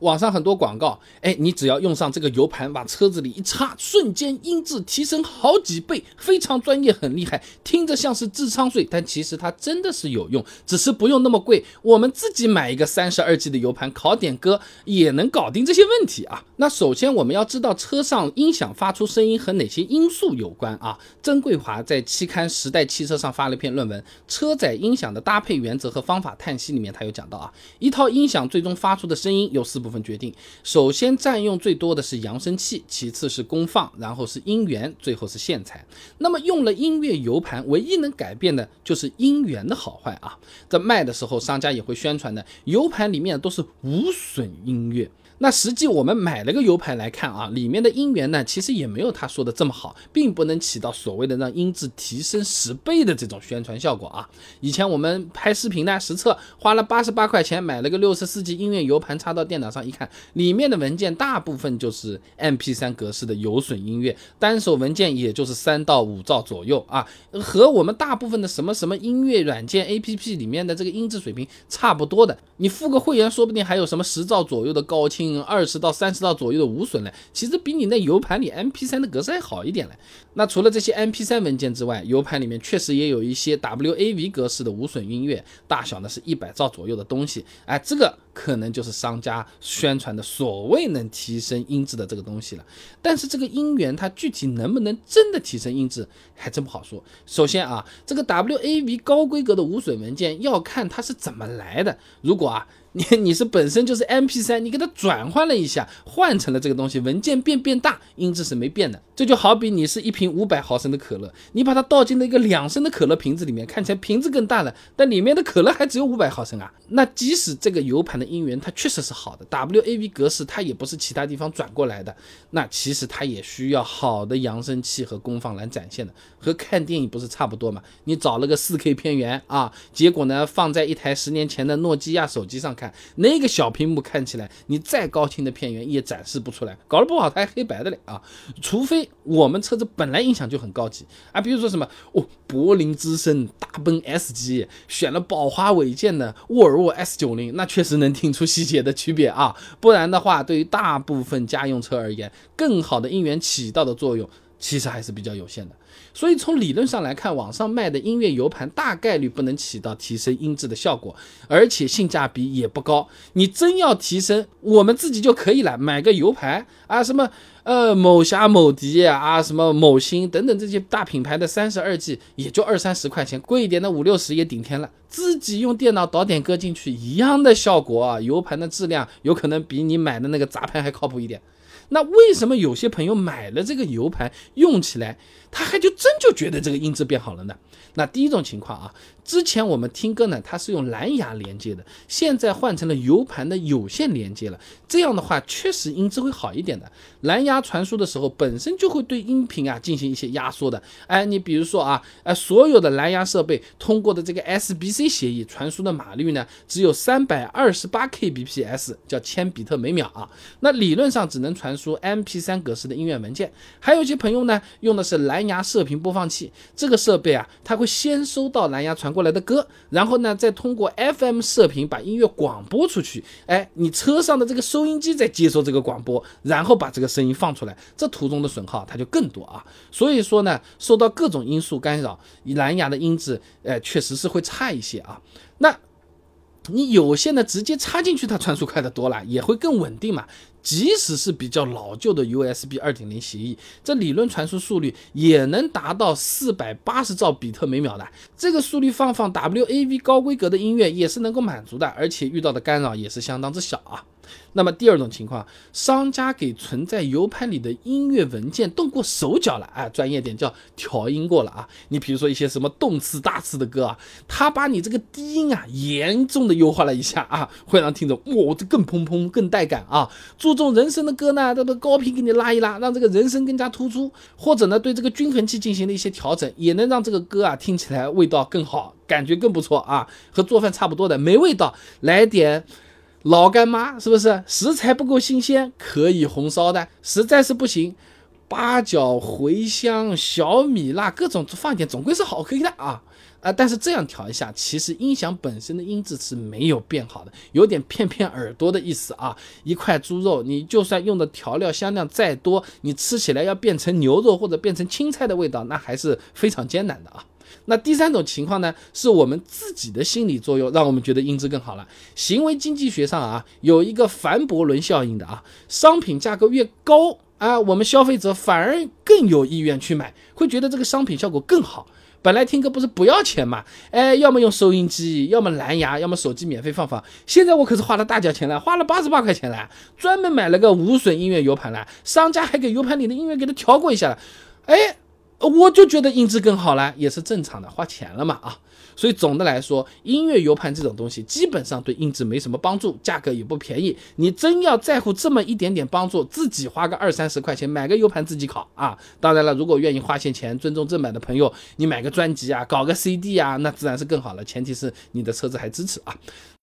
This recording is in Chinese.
网上很多广告，哎，你只要用上这个 U 盘，往车子里一插，瞬间音质提升好几倍，非常专业，很厉害，听着像是智商税，但其实它真的是有用，只是不用那么贵。我们自己买一个三十二 G 的 U 盘，拷点歌也能搞定这些问题啊。那首先我们要知道车上音响发出声音和哪些因素有关啊？曾桂华在期刊《时代汽车》上发了一篇论文《车载音响的搭配原则和方法》，叹息里面他有讲到啊，一套音响最终发出的声音有四部。部分决定，首先占用最多的是扬声器，其次是功放，然后是音源，最后是线材。那么用了音乐 U 盘，唯一能改变的就是音源的好坏啊。在卖的时候，商家也会宣传的，U 盘里面都是无损音乐。那实际我们买了个 U 盘来看啊，里面的音源呢，其实也没有他说的这么好，并不能起到所谓的让音质提升十倍的这种宣传效果啊。以前我们拍视频呢，实测花了八十八块钱买了个六十四 G 音乐 U 盘，插到电脑上一看，里面的文件大部分就是 MP3 格式的有损音乐，单首文件也就是三到五兆左右啊，和我们大部分的什么什么音乐软件 APP 里面的这个音质水平差不多的。你付个会员，说不定还有什么十兆左右的高清。二十到三十兆左右的无损嘞，其实比你那 U 盘里 MP3 的格式还好一点嘞。那除了这些 MP3 文件之外，U 盘里面确实也有一些 WAV 格式的无损音乐，大小呢是一百兆左右的东西。哎，这个可能就是商家宣传的所谓能提升音质的这个东西了。但是这个音源它具体能不能真的提升音质，还真不好说。首先啊，这个 WAV 高规格的无损文件要看它是怎么来的。如果啊。你 你是本身就是 M P 三，你给它转换了一下，换成了这个东西，文件变变大，音质是没变的。这就好比你是一瓶五百毫升的可乐，你把它倒进了一个两升的可乐瓶子里面，看起来瓶子更大了，但里面的可乐还只有五百毫升啊。那即使这个 U 盘的音源它确实是好的，W A V 格式它也不是其他地方转过来的，那其实它也需要好的扬声器和功放来展现的，和看电影不是差不多嘛？你找了个四 K 片源啊，结果呢放在一台十年前的诺基亚手机上看。那个小屏幕看起来，你再高清的片源也展示不出来，搞得不好它还黑白的嘞啊！除非我们车子本来音响就很高级啊，比如说什么哦，柏林之声、大奔 S 级，选了宝华韦健的沃尔沃 S 九零，那确实能听出细节的区别啊。不然的话，对于大部分家用车而言，更好的音源起到的作用。其实还是比较有限的，所以从理论上来看，网上卖的音乐 U 盘大概率不能起到提升音质的效果，而且性价比也不高。你真要提升，我们自己就可以了，买个 U 盘啊，什么呃某侠、某迪啊，什么某星等等这些大品牌的三十二 G 也就二三十块钱，贵一点的五六十也顶天了。自己用电脑导点歌进去，一样的效果啊，U 盘的质量有可能比你买的那个杂盘还靠谱一点。那为什么有些朋友买了这个 U 盘用起来，他还就真就觉得这个音质变好了呢？那第一种情况啊。之前我们听歌呢，它是用蓝牙连接的，现在换成了 U 盘的有线连接了。这样的话，确实音质会好一点的。蓝牙传输的时候，本身就会对音频啊进行一些压缩的。哎，你比如说啊，哎，所有的蓝牙设备通过的这个 SBC 协议传输的码率呢，只有三百二十八 Kbps，叫千比特每秒啊。那理论上只能传输 MP3 格式的音乐文件。还有一些朋友呢，用的是蓝牙射频播放器，这个设备啊，它会先收到蓝牙传。过来的歌，然后呢，再通过 FM 射频把音乐广播出去。哎，你车上的这个收音机在接收这个广播，然后把这个声音放出来，这途中的损耗它就更多啊。所以说呢，受到各种因素干扰，蓝牙的音质，哎，确实是会差一些啊。那你有线的直接插进去，它传输快的多了，也会更稳定嘛。即使是比较老旧的 USB 二点零协议，这理论传输速率也能达到四百八十兆比特每秒的。这个速率放放 WAV 高规格的音乐也是能够满足的，而且遇到的干扰也是相当之小啊。那么第二种情况，商家给存在 U 盘里的音乐文件动过手脚了，啊，专业点叫调音过了啊。你比如说一些什么动次大次的歌啊，他把你这个低音啊严重的优化了一下啊，会让听众哇这更砰砰更带感啊。注重人声的歌呢，这个高频给你拉一拉，让这个人声更加突出，或者呢对这个均衡器进行了一些调整，也能让这个歌啊听起来味道更好，感觉更不错啊，和做饭差不多的没味道，来点。老干妈是不是食材不够新鲜，可以红烧的？实在是不行，八角、茴香、小米辣各种放一点，总归是好喝的啊。啊，但是这样调一下，其实音响本身的音质是没有变好的，有点骗骗耳朵的意思啊。一块猪肉，你就算用的调料香料再多，你吃起来要变成牛肉或者变成青菜的味道，那还是非常艰难的啊。那第三种情况呢，是我们自己的心理作用，让我们觉得音质更好了。行为经济学上啊，有一个凡伯伦效应的啊，商品价格越高啊，我们消费者反而更有意愿去买，会觉得这个商品效果更好。本来听歌不是不要钱嘛？哎，要么用收音机，要么蓝牙，要么手机免费放放。现在我可是花了大价钱了，花了八十八块钱了，专门买了个无损音乐 U 盘了，商家还给 U 盘里的音乐给它调过一下了。哎。我就觉得音质更好了，也是正常的，花钱了嘛啊！所以总的来说，音乐 U 盘这种东西基本上对音质没什么帮助，价格也不便宜。你真要在乎这么一点点帮助，自己花个二三十块钱买个 U 盘自己拷啊！当然了，如果愿意花些钱、尊重正版的朋友，你买个专辑啊，搞个 CD 啊，那自然是更好了。前提是你的车子还支持啊。